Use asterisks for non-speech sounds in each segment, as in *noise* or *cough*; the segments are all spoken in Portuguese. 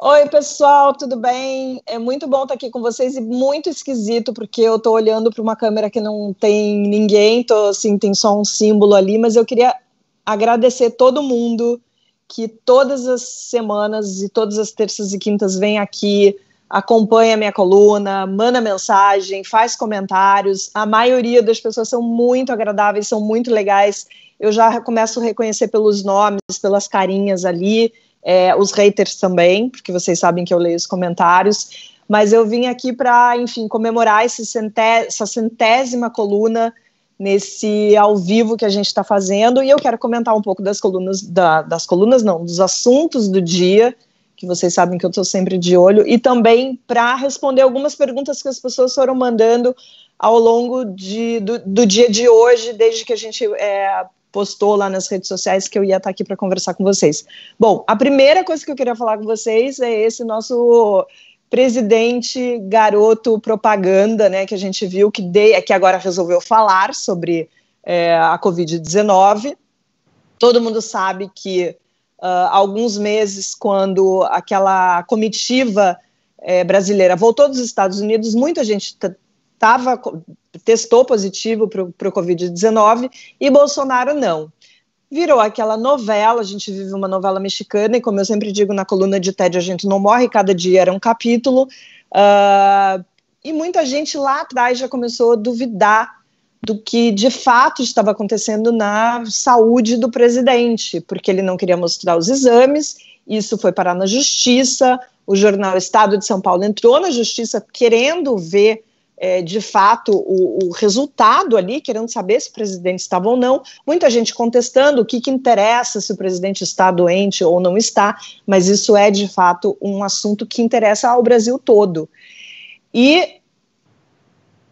Oi, pessoal, tudo bem? É muito bom estar aqui com vocês e muito esquisito, porque eu estou olhando para uma câmera que não tem ninguém, tô, assim, tem só um símbolo ali, mas eu queria agradecer todo mundo que todas as semanas e todas as terças e quintas vem aqui, acompanha minha coluna, manda mensagem, faz comentários. A maioria das pessoas são muito agradáveis, são muito legais. Eu já começo a reconhecer pelos nomes, pelas carinhas ali é, os haters também, porque vocês sabem que eu leio os comentários, mas eu vim aqui para, enfim, comemorar centé essa centésima coluna nesse ao vivo que a gente está fazendo, e eu quero comentar um pouco das colunas, da, das colunas não, dos assuntos do dia, que vocês sabem que eu estou sempre de olho, e também para responder algumas perguntas que as pessoas foram mandando ao longo de, do, do dia de hoje, desde que a gente é, postou lá nas redes sociais que eu ia estar aqui para conversar com vocês. Bom, a primeira coisa que eu queria falar com vocês é esse nosso presidente garoto propaganda, né, que a gente viu que, de, que agora resolveu falar sobre é, a Covid-19. Todo mundo sabe que uh, alguns meses, quando aquela comitiva é, brasileira voltou dos Estados Unidos, muita gente tava, testou positivo para o Covid-19 e Bolsonaro não. Virou aquela novela, a gente vive uma novela mexicana, e como eu sempre digo na coluna de TED, a gente não morre, cada dia era um capítulo. Uh, e muita gente lá atrás já começou a duvidar do que de fato estava acontecendo na saúde do presidente, porque ele não queria mostrar os exames, isso foi parar na justiça, o jornal Estado de São Paulo entrou na justiça querendo ver é, de fato o, o, resultado ali, querendo saber se o presidente estava ou não. Muita gente contestando o que, que interessa se o presidente está doente ou não está, mas isso é de fato um assunto que interessa ao Brasil todo. E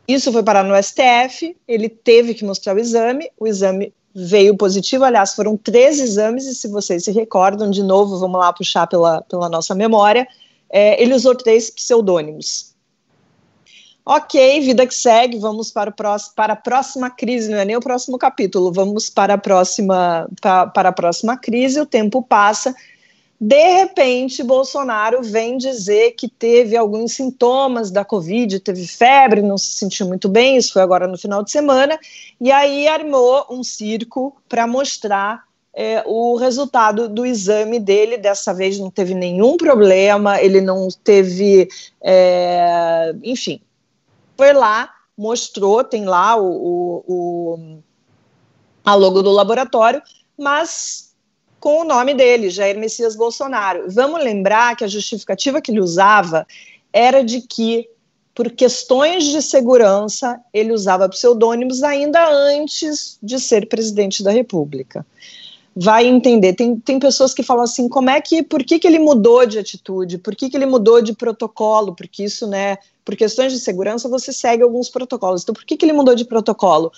isso foi parar no STF, ele teve que mostrar o exame, o exame veio positivo, aliás, foram três exames, e se vocês se recordam, de novo, vamos lá puxar pela, pela nossa memória, é, ele usou três pseudônimos. Ok, vida que segue, vamos para, o próximo, para a próxima crise, não é nem o próximo capítulo, vamos para a próxima, para, para a próxima crise, o tempo passa. De repente, Bolsonaro vem dizer que teve alguns sintomas da Covid, teve febre, não se sentiu muito bem, isso foi agora no final de semana, e aí armou um circo para mostrar é, o resultado do exame dele. Dessa vez não teve nenhum problema, ele não teve, é, enfim, foi lá, mostrou, tem lá o, o, o, a logo do laboratório, mas com o nome dele, Jair Messias Bolsonaro. Vamos lembrar que a justificativa que ele usava era de que, por questões de segurança, ele usava pseudônimos ainda antes de ser presidente da República vai entender. Tem, tem pessoas que falam assim, como é que, por que, que ele mudou de atitude, por que, que ele mudou de protocolo, porque isso, né, por questões de segurança, você segue alguns protocolos. Então, por que, que ele mudou de protocolo?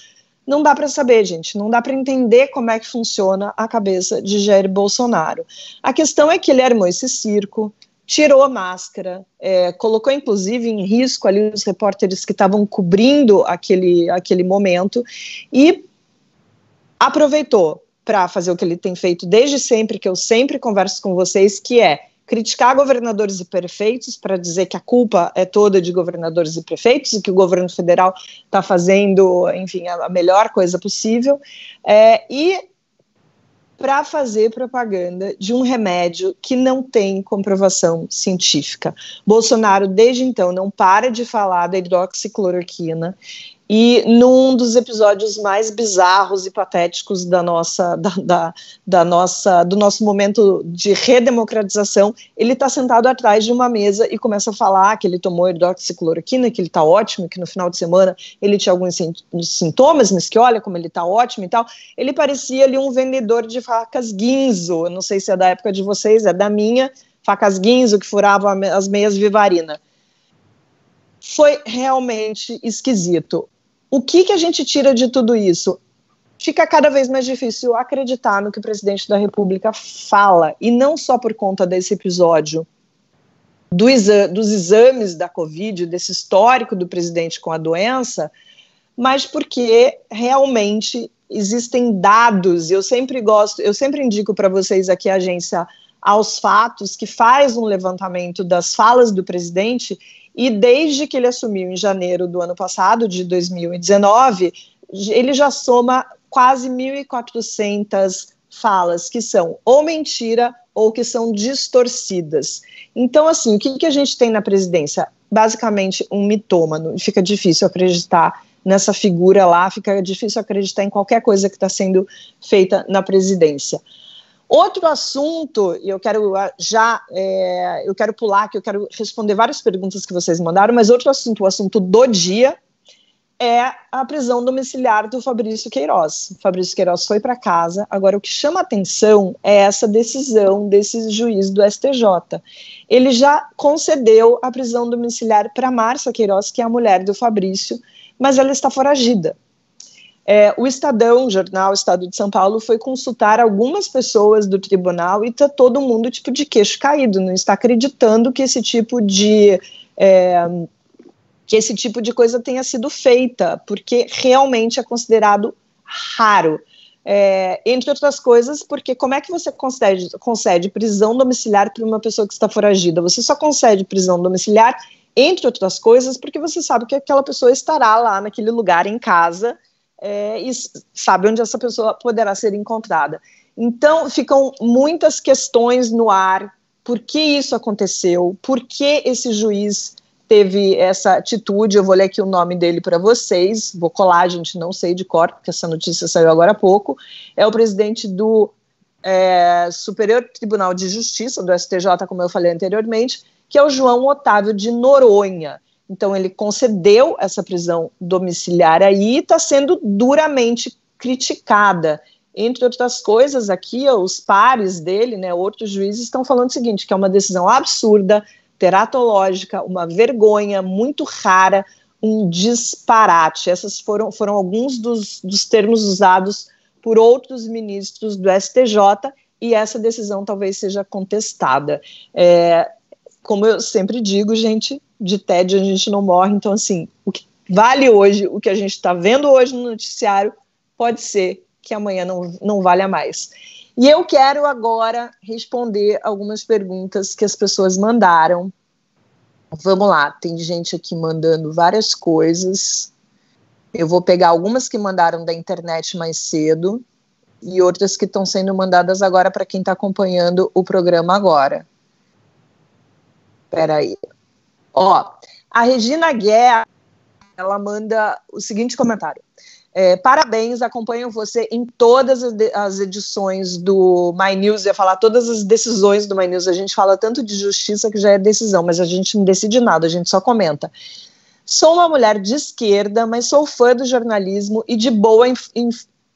Não dá para saber, gente, não dá para entender como é que funciona a cabeça de Jair Bolsonaro. A questão é que ele armou esse circo, tirou a máscara, é, colocou inclusive em risco ali os repórteres que estavam cobrindo aquele, aquele momento e aproveitou para fazer o que ele tem feito desde sempre, que eu sempre converso com vocês, que é criticar governadores e prefeitos para dizer que a culpa é toda de governadores e prefeitos e que o governo federal está fazendo, enfim, a, melhor coisa possível, é, e para fazer propaganda de um remédio que não tem comprovação científica. Bolsonaro, desde então, não para de falar da hidroxicloroquina e num dos episódios mais bizarros e patéticos da nossa, da, da, da nossa, do nosso momento de redemocratização, ele está sentado atrás de uma mesa e começa a falar que ele tomou hidroxicloroquina, que ele está ótimo, que no final de semana ele tinha alguns sintomas, mas que olha como ele está ótimo e tal. Ele parecia ali um vendedor de facas guinzo, eu não sei se é da época de vocês, é da minha, facas guinzo que furavam as meias vivarina foi realmente esquisito. O que, que a gente tira de tudo isso? Fica cada vez mais difícil acreditar no que o presidente da República fala, e não só por conta desse episódio do exa dos exames da Covid, desse histórico do presidente com a doença, mas porque realmente existem dados, eu sempre gosto, eu sempre indico para vocês aqui a agência aos fatos, que faz um levantamento das falas do presidente, e desde que ele assumiu em janeiro do ano passado, de 2019, ele já soma quase 1.400 falas que são ou mentira ou que são distorcidas. Então, assim, o que, que a gente tem na presidência? Basicamente, um mitômano. Fica difícil acreditar nessa figura lá, fica difícil acreditar em qualquer coisa que está sendo feita na presidência. Outro assunto, e eu quero ah, já, é, eu quero pular, que eu quero responder várias perguntas que vocês mandaram, mas outro assunto, o assunto do dia, é a prisão domiciliar do Fabrício Queiroz. O Fabrício Queiroz foi para casa. Agora, o que chama atenção é essa decisão desse juiz do STJ. Ele já concedeu a prisão domiciliar para Márcia Queiroz, que é a mulher do Fabrício, mas ela está foragida. É, o Estadão, o jornal Estado de São Paulo, foi consultar algumas pessoas do tribunal e está todo mundo tipo de queixo caído, não está acreditando que esse tipo de é, que esse tipo de coisa tenha sido feita, porque realmente é considerado raro. É, entre outras coisas, porque como é que você concede, concede prisão domiciliar para uma pessoa que está foragida? Você só concede prisão domiciliar, entre outras coisas, porque você sabe que aquela pessoa estará lá naquele lugar em casa é, e sabe onde essa pessoa poderá ser encontrada. Então, ficam muitas questões no ar. Por que isso aconteceu? Por que esse juiz teve essa atitude? Eu vou ler aqui o nome dele para vocês. Vou colar, gente não sei de cor, porque essa notícia saiu agora há pouco. É o presidente do é, Superior Tribunal de Justiça, do STJ, como eu falei anteriormente, que é o João Otávio de Noronha. Então, ele concedeu essa prisão domiciliar aí e está sendo duramente criticada. Entre outras coisas, aqui os pares dele, né, outros juízes, estão falando o seguinte: que é uma decisão absurda, teratológica, uma vergonha muito rara, um disparate. Essas foram, foram alguns dos, dos termos usados por outros ministros do STJ e essa decisão talvez seja contestada. É, como eu sempre digo, gente, de tédio a gente não morre. Então, assim, o que vale hoje, o que a gente está vendo hoje no noticiário, pode ser que amanhã não, não valha mais. E eu quero agora responder algumas perguntas que as pessoas mandaram. Vamos lá, tem gente aqui mandando várias coisas. Eu vou pegar algumas que mandaram da internet mais cedo e outras que estão sendo mandadas agora para quem está acompanhando o programa agora. Espera aí. Ó, a Regina Guerra, ela manda o seguinte comentário. É, parabéns, acompanho você em todas as edições do My News, ia falar todas as decisões do My News. A gente fala tanto de justiça que já é decisão, mas a gente não decide nada, a gente só comenta. Sou uma mulher de esquerda, mas sou fã do jornalismo e de boa.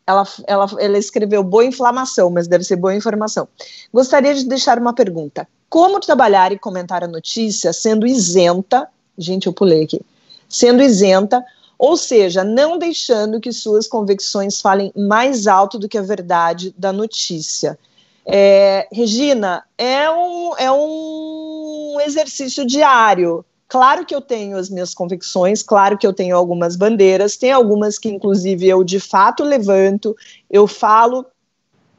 Ela, ela, ela escreveu boa inflamação, mas deve ser boa informação. Gostaria de deixar uma pergunta como trabalhar e comentar a notícia sendo isenta, gente, eu pulei aqui, sendo isenta, ou seja, não deixando que suas convicções falem mais alto do que a verdade da notícia. É, Regina, é um, é um exercício diário. Claro que eu tenho as minhas convicções, claro que eu tenho algumas bandeiras, tem algumas que, inclusive, eu de fato levanto, eu falo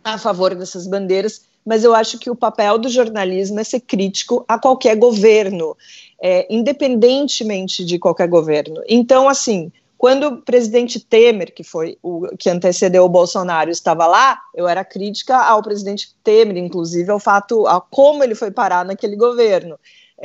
a favor dessas bandeiras, mas eu acho que o papel do jornalismo é ser crítico a qualquer governo, é, independentemente de qualquer governo. Então, assim, quando o presidente Temer, que foi o que antecedeu o Bolsonaro, estava lá, eu era crítica ao presidente Temer, inclusive ao fato, a como ele foi parar naquele governo.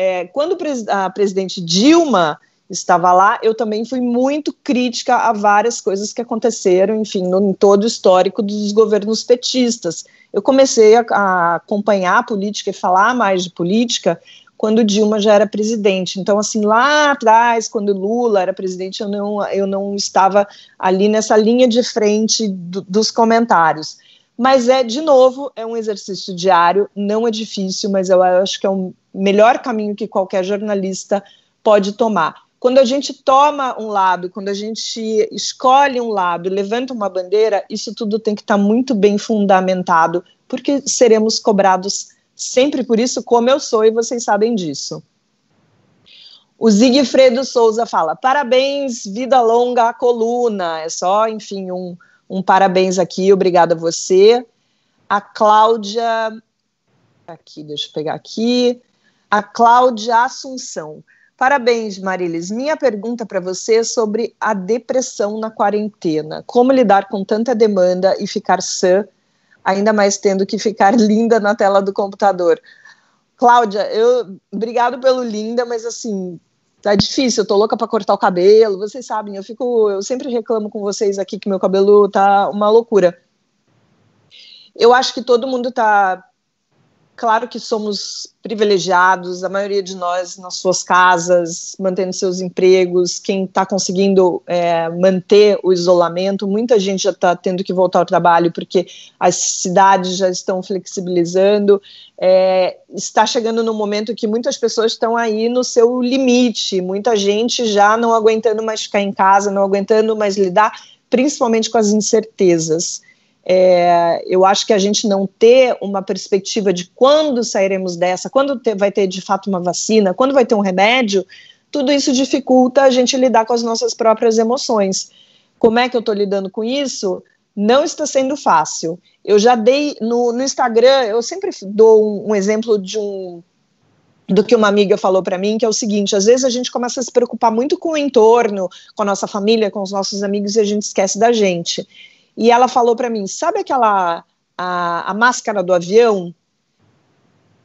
É, quando a presidente Dilma estava lá, eu também fui muito crítica a várias coisas que aconteceram, enfim, no, em todo o histórico dos governos petistas. Eu comecei a, a acompanhar a política e falar mais de política quando Dilma já era presidente. Então, assim, lá atrás, quando Lula era presidente, eu não, eu não estava ali nessa linha de frente do, dos comentários. Mas é, de novo, é um exercício diário, não é difícil, mas eu acho que é o melhor caminho que qualquer jornalista pode tomar. Quando a gente toma um lado, quando a gente escolhe um lado, levanta uma bandeira, isso tudo tem que estar tá muito bem fundamentado, porque seremos cobrados sempre por isso, como eu sou, e vocês sabem disso. O Zigfredo Souza fala: parabéns, vida longa à coluna. É só, enfim, um, um parabéns aqui, obrigada a você. A Cláudia Aqui, deixa eu pegar aqui. A Cláudia Assunção. Parabéns, Marilis. Minha pergunta para você é sobre a depressão na quarentena. Como lidar com tanta demanda e ficar sã, ainda mais tendo que ficar *laughs* linda na tela do computador? Cláudia, eu obrigado pelo linda, mas assim, tá difícil, eu tô louca para cortar o cabelo. Vocês sabem, eu fico, eu sempre reclamo com vocês aqui que meu cabelo tá uma loucura. Eu acho que todo mundo tá Claro que somos privilegiados, a maioria de nós nas suas casas, mantendo seus empregos, quem está conseguindo é, manter o isolamento, muita gente já está tendo que voltar ao trabalho porque as cidades já estão flexibilizando. É, está chegando no momento que muitas pessoas estão aí no seu limite, muita gente já não aguentando mais ficar em casa, não aguentando mais lidar, principalmente com as incertezas. É, eu acho que a gente não ter uma perspectiva de quando sairemos dessa, quando ter, vai ter de fato uma vacina, quando vai ter um remédio, tudo isso dificulta a gente lidar com as nossas próprias emoções. Como é que eu estou lidando com isso? Não está sendo fácil. Eu já dei no, no Instagram, eu sempre dou um, um exemplo de um do que uma amiga falou para mim, que é o seguinte: às vezes a gente começa a se preocupar muito com o entorno, com a nossa família, com os nossos amigos e a gente esquece da gente e ela falou para mim: sabe aquela a, a máscara do avião?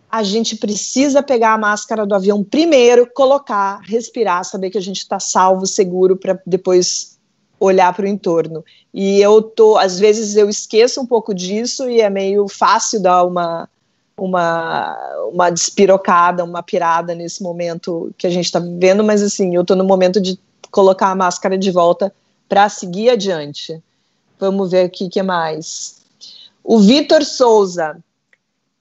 A gente precisa pegar a máscara do avião primeiro, colocar, respirar, saber que a gente está salvo, seguro, para depois olhar para o entorno. E eu tô, às vezes eu esqueço um pouco disso e é meio fácil dar uma uma, uma despirocada, uma pirada nesse momento que a gente está vivendo, mas assim, eu estou no momento de colocar a máscara de volta para seguir adiante. Vamos ver aqui o que mais. O Vitor Souza.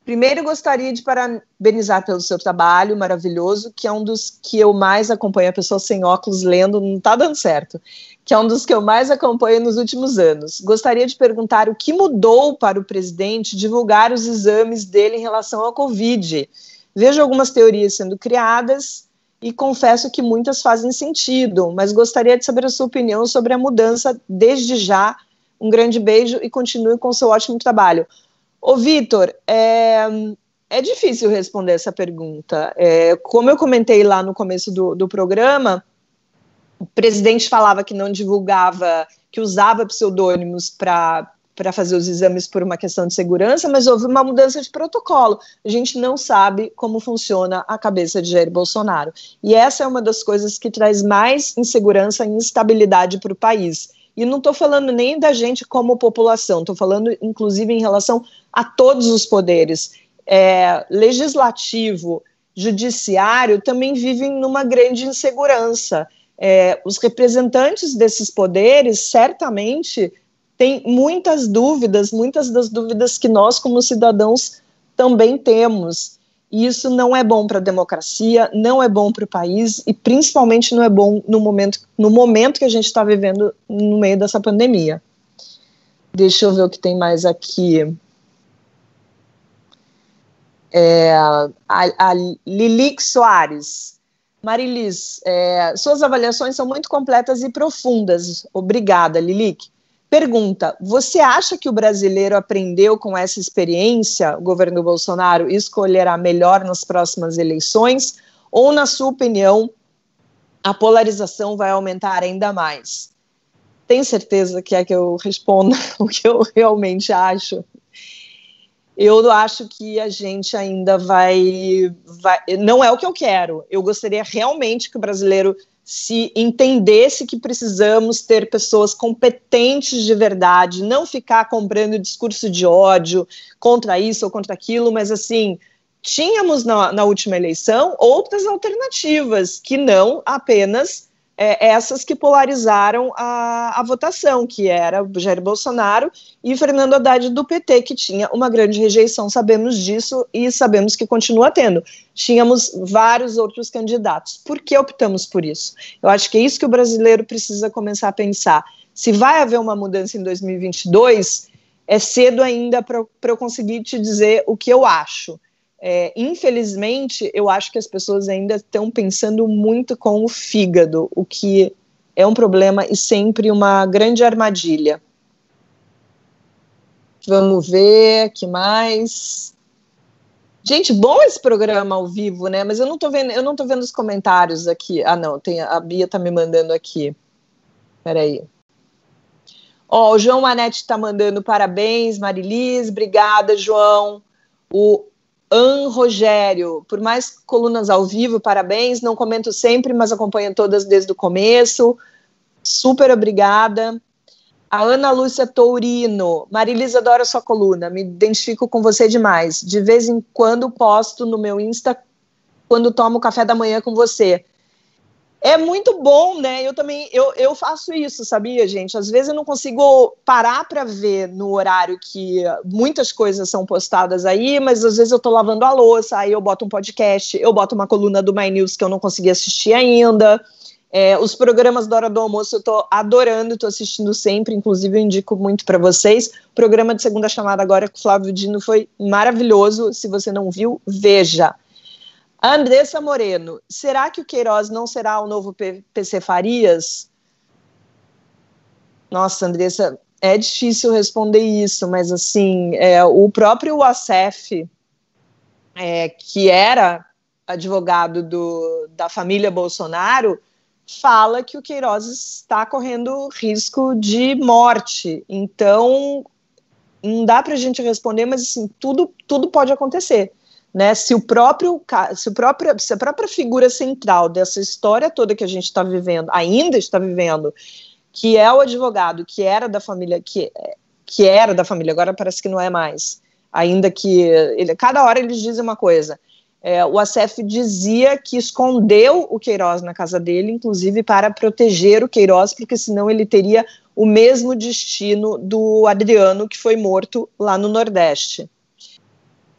Primeiro, gostaria de parabenizar pelo seu trabalho maravilhoso, que é um dos que eu mais acompanho. A pessoa sem óculos lendo não está dando certo. Que é um dos que eu mais acompanho nos últimos anos. Gostaria de perguntar o que mudou para o presidente divulgar os exames dele em relação à Covid. Vejo algumas teorias sendo criadas e confesso que muitas fazem sentido, mas gostaria de saber a sua opinião sobre a mudança desde já um grande beijo e continue com o seu ótimo trabalho. Ô, Vitor, é, é difícil responder essa pergunta. É, como eu comentei lá no começo do, do programa, o presidente falava que não divulgava, que usava pseudônimos para para fazer os exames por uma questão de segurança, mas houve uma mudança de protocolo. A gente não sabe como funciona a cabeça de Jair Bolsonaro. E essa é uma das coisas que traz mais insegurança e instabilidade para o país. E não estou falando nem da gente como população, estou falando inclusive em relação a todos os poderes. É, legislativo, judiciário também vivem numa grande insegurança. É, os representantes desses poderes certamente têm muitas dúvidas, muitas das dúvidas que nós, como cidadãos, também temos. E isso não é bom para a democracia, não é bom para o país e principalmente não é bom no momento, no momento que a gente está vivendo no meio dessa pandemia. Deixa eu ver o que tem mais aqui. É, a, a Lilique Soares. Marilis, é, suas avaliações são muito completas e profundas. Obrigada, Lilique. Pergunta: você acha que o brasileiro aprendeu com essa experiência, o governo Bolsonaro, e escolherá melhor nas próximas eleições? Ou, na sua opinião, a polarização vai aumentar ainda mais? Tem certeza que é que eu responda *laughs* o que eu realmente acho? Eu acho que a gente ainda vai, vai. Não é o que eu quero. Eu gostaria realmente que o brasileiro se entendesse que precisamos ter pessoas competentes de verdade, não ficar comprando discurso de ódio contra isso ou contra aquilo, mas assim, tínhamos na, na última eleição outras alternativas que não apenas é, essas que polarizaram a, a votação, que era Jair Bolsonaro e Fernando Haddad do PT, que tinha uma grande rejeição, sabemos disso e sabemos que continua tendo. Tínhamos vários outros candidatos. Por que optamos por isso? Eu acho que é isso que o brasileiro precisa começar a pensar. Se vai haver uma mudança em 2022, é cedo ainda para eu conseguir te dizer o que eu acho. É, infelizmente, eu acho que as pessoas ainda estão pensando muito com o fígado, o que é um problema e sempre uma grande armadilha. Vamos ver, que mais? Gente, bom esse programa ao vivo, né? Mas eu não tô vendo, eu não tô vendo os comentários aqui. Ah, não, tem a Bia tá me mandando aqui. Peraí. Ó, o João Manete tá mandando parabéns, Marilis, obrigada, João. O An Rogério, por mais colunas ao vivo, parabéns. Não comento sempre, mas acompanho todas desde o começo. Super obrigada. A Ana Lúcia Tourino, Marilisa adora sua coluna, me identifico com você demais. De vez em quando posto no meu Insta quando tomo café da manhã com você. É muito bom, né? Eu também eu, eu faço isso, sabia, gente? Às vezes eu não consigo parar para ver no horário que muitas coisas são postadas aí, mas às vezes eu tô lavando a louça, aí eu boto um podcast, eu boto uma coluna do My News que eu não consegui assistir ainda. É, os programas da hora do almoço eu estou adorando, estou assistindo sempre, inclusive eu indico muito para vocês. O programa de segunda chamada agora com o Flávio Dino foi maravilhoso. Se você não viu, veja. Andressa Moreno, será que o Queiroz não será o novo PC Farias? Nossa, Andressa, é difícil responder isso, mas assim, é, o próprio ACF, é, que era advogado do, da família Bolsonaro, fala que o Queiroz está correndo risco de morte. Então, não dá para a gente responder, mas assim, tudo, tudo pode acontecer. Né? Se o próprio, se, o próprio, se a própria figura central dessa história toda que a gente está vivendo, ainda está vivendo, que é o advogado que era da família, que, que era da família, agora parece que não é mais, ainda que ele, cada hora eles dizem uma coisa. É, o ACF dizia que escondeu o Queiroz na casa dele, inclusive para proteger o Queiroz, porque senão ele teria o mesmo destino do Adriano, que foi morto lá no Nordeste.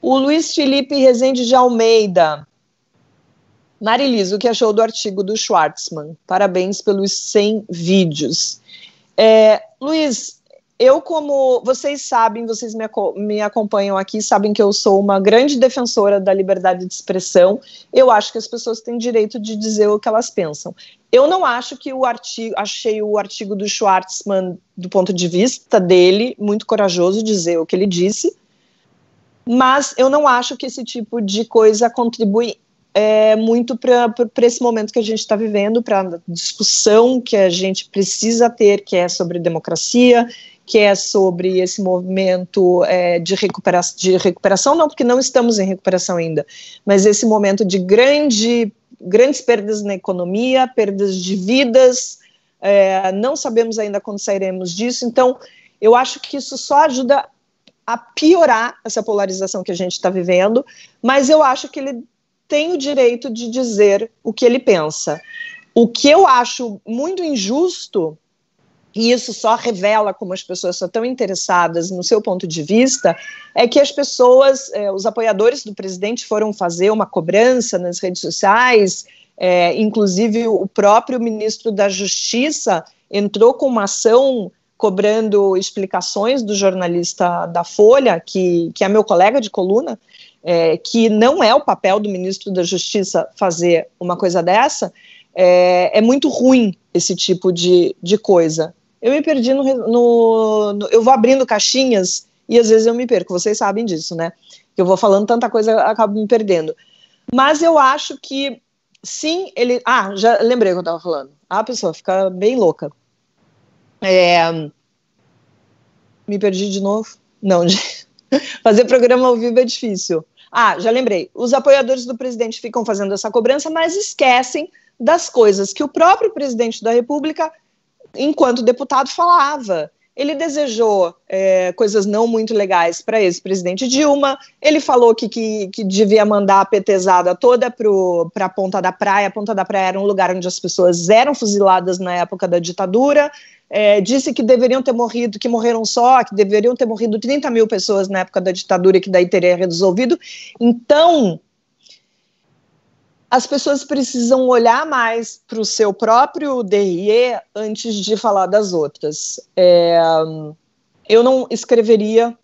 O Luiz Felipe Rezende de Almeida. Marilis, o que achou do artigo do Schwartzman? Parabéns pelos 100 vídeos. É, Luiz, eu, como vocês sabem, vocês me, me, acompanham aqui, sabem que eu sou uma grande defensora da liberdade de expressão. Eu acho que as pessoas têm direito de dizer o que elas pensam. Eu não acho que o artigo, achei o artigo do Schwartzman, do ponto de vista dele, muito corajoso dizer o que ele disse, mas eu não acho que esse tipo de coisa contribui é, muito para esse momento que a gente está vivendo, para a discussão que a gente precisa ter, que é sobre democracia, que é sobre esse movimento é, de, recupera de recuperação, não porque não estamos em recuperação ainda, mas esse momento de grande, grandes perdas na economia, perdas de vidas, é, não sabemos ainda quando sairemos disso, então eu acho que isso só ajuda a piorar essa polarização que a gente está vivendo, mas eu acho que ele tem o direito de dizer o que ele pensa. O que eu acho muito injusto e isso só revela como as pessoas são tão interessadas no seu ponto de vista, é que as pessoas, é, os apoiadores do presidente foram fazer uma cobrança nas redes sociais, é, inclusive o próprio ministro da Justiça entrou com uma ação cobrando explicações do jornalista da Folha, que, que é meu colega de coluna, é, que não é o papel do ministro da Justiça fazer uma coisa dessa, é, é muito ruim esse tipo de, de coisa eu me perdi no, no, no, Eu vou abrindo caixinhas e às vezes eu me perco, vocês sabem disso, né? Eu vou falando tanta coisa, acabo me perdendo. Mas eu acho que sim, ele. Ah, já lembrei o que eu estava falando. Ah, a pessoa fica bem louca. É... Me perdi de novo? Não, *laughs* fazer programa ao vivo é difícil. Ah, já lembrei. Os apoiadores do presidente ficam fazendo essa cobrança, mas esquecem das coisas que o próprio presidente da República enquanto deputado, falava. Ele desejou é, coisas não muito legais para ex-presidente Dilma. Ele falou que, que, que, devia mandar a petezada toda para a Ponta da Praia. A Ponta da Praia era um lugar onde as pessoas eram fuziladas na época da ditadura. É, disse que deveriam ter morrido, que morreram só, que deveriam ter morrido 30 mil pessoas na época da ditadura que daí teria resolvido. Então, as pessoas precisam olhar mais para o seu próprio DRE antes de falar das outras. É, eu não escreveria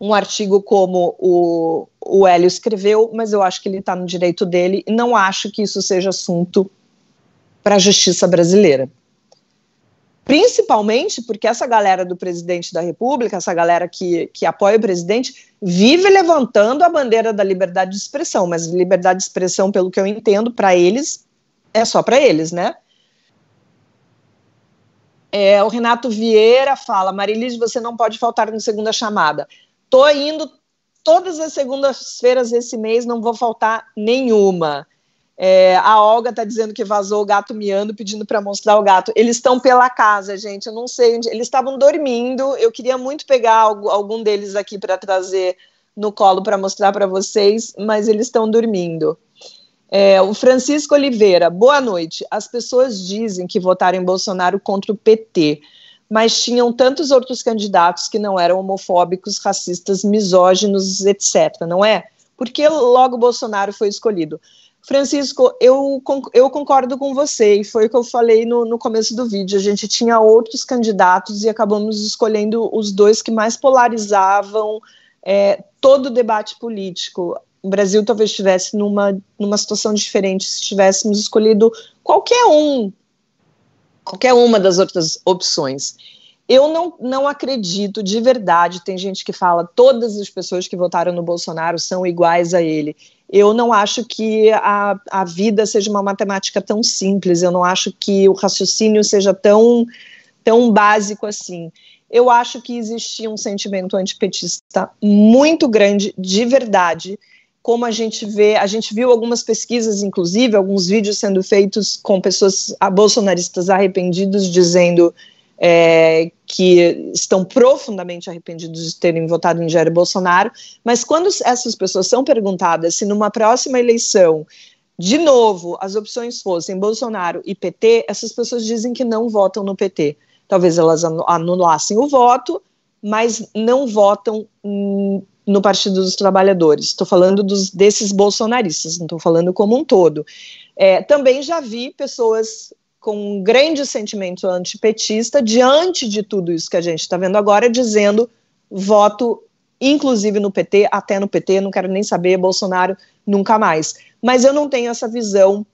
um artigo como o, o Hélio escreveu, mas eu acho que ele está no direito dele e não acho que isso seja assunto para a justiça brasileira. Principalmente porque essa galera do presidente da República, essa galera que, que apoia o presidente, vive levantando a bandeira da liberdade de expressão, mas liberdade de expressão, pelo que eu entendo, para eles, é só para eles, né? É, o Renato Vieira fala: Marilis, você não pode faltar no segunda chamada. Tô indo todas as segundas-feiras esse mês, não vou faltar nenhuma. É, a Olga está dizendo que vazou o gato miando, pedindo para mostrar o gato. Eles estão pela casa, gente. Eu não sei onde. Eles estavam dormindo. Eu queria muito pegar algum deles aqui para trazer no colo para mostrar para vocês, mas eles estão dormindo. É, o Francisco Oliveira, boa noite. As pessoas dizem que votaram em Bolsonaro contra o PT, mas tinham tantos outros candidatos que não eram homofóbicos, racistas, misóginos, etc. Não é? Porque logo Bolsonaro foi escolhido. Francisco, eu, eu concordo com você, e foi o que eu falei no, no começo do vídeo. A gente tinha outros candidatos e acabamos escolhendo os dois que mais polarizavam é, todo o debate político. O Brasil talvez estivesse numa, numa situação diferente se tivéssemos escolhido qualquer um, qualquer uma das outras opções. Eu não, não acredito de verdade. Tem gente que fala todas as pessoas que votaram no Bolsonaro são iguais a ele eu não acho que a, a vida seja uma matemática tão simples, eu não acho que o raciocínio seja tão, tão básico assim. Eu acho que existia um sentimento antipetista muito grande, de verdade, como a gente vê, a gente viu algumas pesquisas, inclusive, alguns vídeos sendo feitos com pessoas bolsonaristas arrependidos, dizendo é, que estão profundamente arrependidos de terem votado em Jair Bolsonaro, mas quando essas pessoas são perguntadas se numa próxima eleição, de novo, as opções fossem Bolsonaro e PT, essas pessoas dizem que não votam no PT. Talvez elas anulassem o voto, mas não votam no Partido dos Trabalhadores. Estou falando dos, desses bolsonaristas, não estou falando como um todo. É, também já vi pessoas com um grande sentimento antipetista diante de tudo isso que a gente está vendo agora, dizendo voto inclusive no PT, até no PT, não quero nem saber, Bolsonaro nunca mais. Mas eu não tenho essa visão.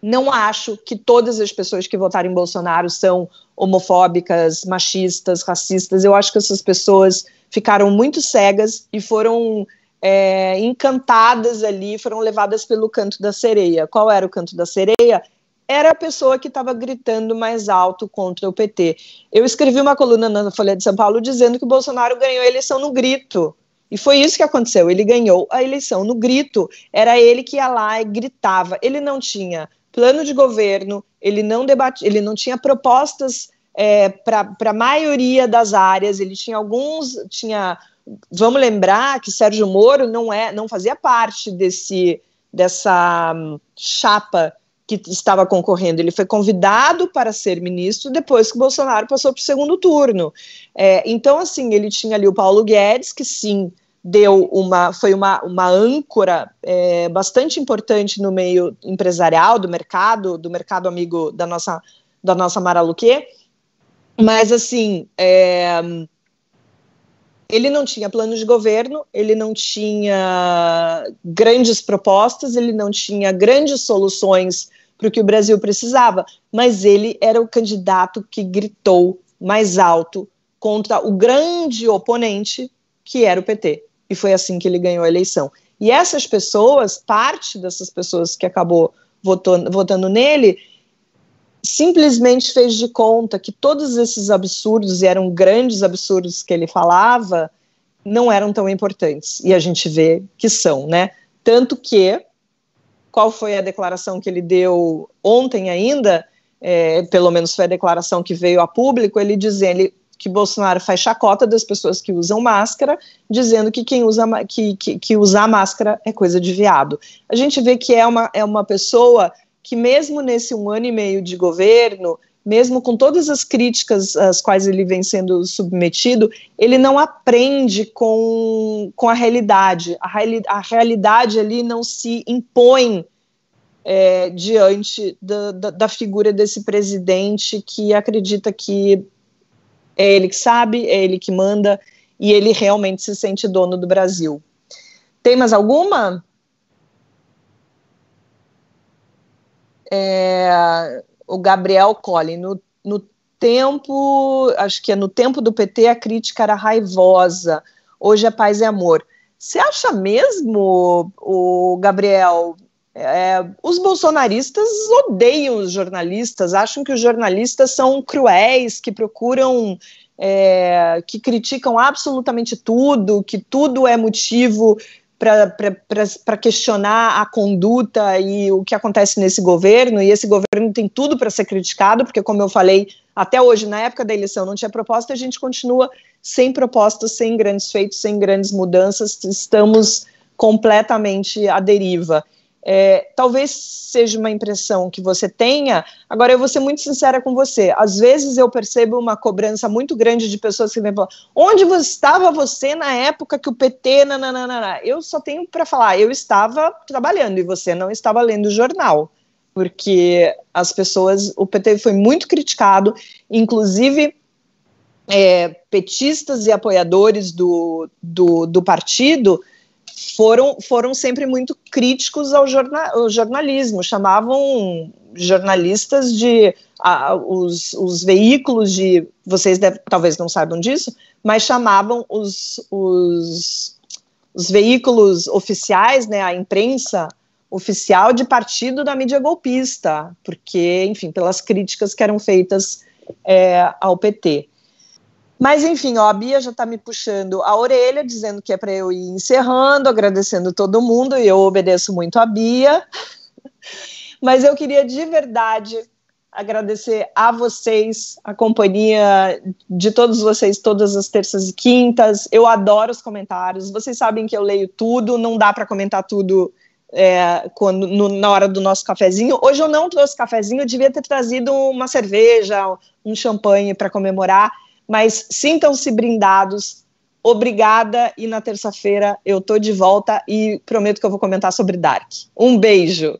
Não acho que todas as pessoas que votaram em Bolsonaro são homofóbicas, machistas, racistas. Eu acho que essas pessoas ficaram muito cegas e foram é, encantadas ali, foram levadas pelo canto da sereia. Qual era o canto da sereia? Era a pessoa que estava gritando mais alto contra o PT. Eu escrevi uma coluna na Folha de São Paulo dizendo que o Bolsonaro ganhou a eleição no grito. E foi isso que aconteceu. Ele ganhou a eleição no grito. Era ele que ia lá e gritava. Ele não tinha plano de governo, ele não debatia, ele não tinha propostas é, para a maioria das áreas. Ele tinha alguns, tinha. Vamos lembrar que Sérgio Moro não é, não fazia parte desse dessa hum, chapa que estava concorrendo. Ele foi convidado para ser ministro depois que Bolsonaro passou para o segundo turno. É, então, assim, ele tinha ali o Paulo Guedes, que sim deu uma foi uma, uma âncora é, bastante importante no meio empresarial do mercado do mercado amigo da nossa da nossa Mara Luque, mas assim é, ele não tinha plano de governo, ele não tinha grandes propostas, ele não tinha grandes soluções para o que o Brasil precisava, mas ele era o candidato que gritou mais alto contra o grande oponente, que era o PT. E foi assim que ele ganhou a eleição. E essas pessoas, parte dessas pessoas que acabou votando, votando nele, simplesmente fez de conta que todos esses absurdos, e eram grandes absurdos que ele falava, não eram tão importantes. E a gente vê que são, né? Tanto que qual foi a declaração que ele deu ontem ainda, é, pelo menos foi a declaração que veio a público, ele dizendo que Bolsonaro faz chacota das pessoas que usam máscara, dizendo que quem usa que, que, que usar máscara é coisa de viado. A gente vê que é uma, é uma pessoa que mesmo nesse um ano e meio de governo, mesmo com todas as críticas às quais ele vem sendo submetido, ele não aprende com, com a realidade. A, reali a realidade ali não se impõe é, diante da, da, da, figura desse presidente que acredita que é ele que sabe, é ele que manda e ele realmente se sente dono do Brasil. Tem mais alguma? É, o Gabriel Collin, no, no tempo, acho que é no tempo do PT, a crítica era raivosa. Hoje é paz e amor. Você acha mesmo, o Gabriel, é, os bolsonaristas odeiam os jornalistas, acham que os jornalistas são cruéis, que procuram, é, que criticam absolutamente tudo, que tudo é motivo para questionar a conduta e o que acontece nesse governo, e esse governo tem tudo para ser criticado, porque, como eu falei, até hoje, na época da eleição, não tinha proposta, a gente continua sem propostas, sem grandes feitos, sem grandes mudanças, estamos completamente à deriva. É, talvez seja uma impressão que você tenha. Agora, eu vou ser muito sincera com você. Às vezes eu percebo uma cobrança muito grande de pessoas que vêm falar: onde estava você na época que o PT. Nananana? Eu só tenho para falar: eu estava trabalhando e você não estava lendo o jornal. Porque as pessoas. O PT foi muito criticado, inclusive. É, petistas e apoiadores do, do, do partido foram, foram sempre muito críticos ao, jorna, ao jornalismo, chamavam jornalistas de a, os, os veículos de vocês deve, talvez não saibam disso, mas chamavam os, os, os veículos oficiais, né, a imprensa oficial de partido da mídia golpista, porque, enfim, pelas críticas que eram feitas é, ao PT. Mas enfim, ó, a Bia já está me puxando a orelha, dizendo que é para eu ir encerrando, agradecendo todo mundo, e eu obedeço muito a Bia. *laughs* Mas eu queria de verdade agradecer a vocês, a companhia de todos vocês, todas as terças e quintas. Eu adoro os comentários. Vocês sabem que eu leio tudo, não dá para comentar tudo é, quando, no, na hora do nosso cafezinho. Hoje eu não trouxe cafezinho, eu devia ter trazido uma cerveja, um champanhe para comemorar mas sintam-se brindados. Obrigada e na terça-feira eu tô de volta e prometo que eu vou comentar sobre Dark. Um beijo.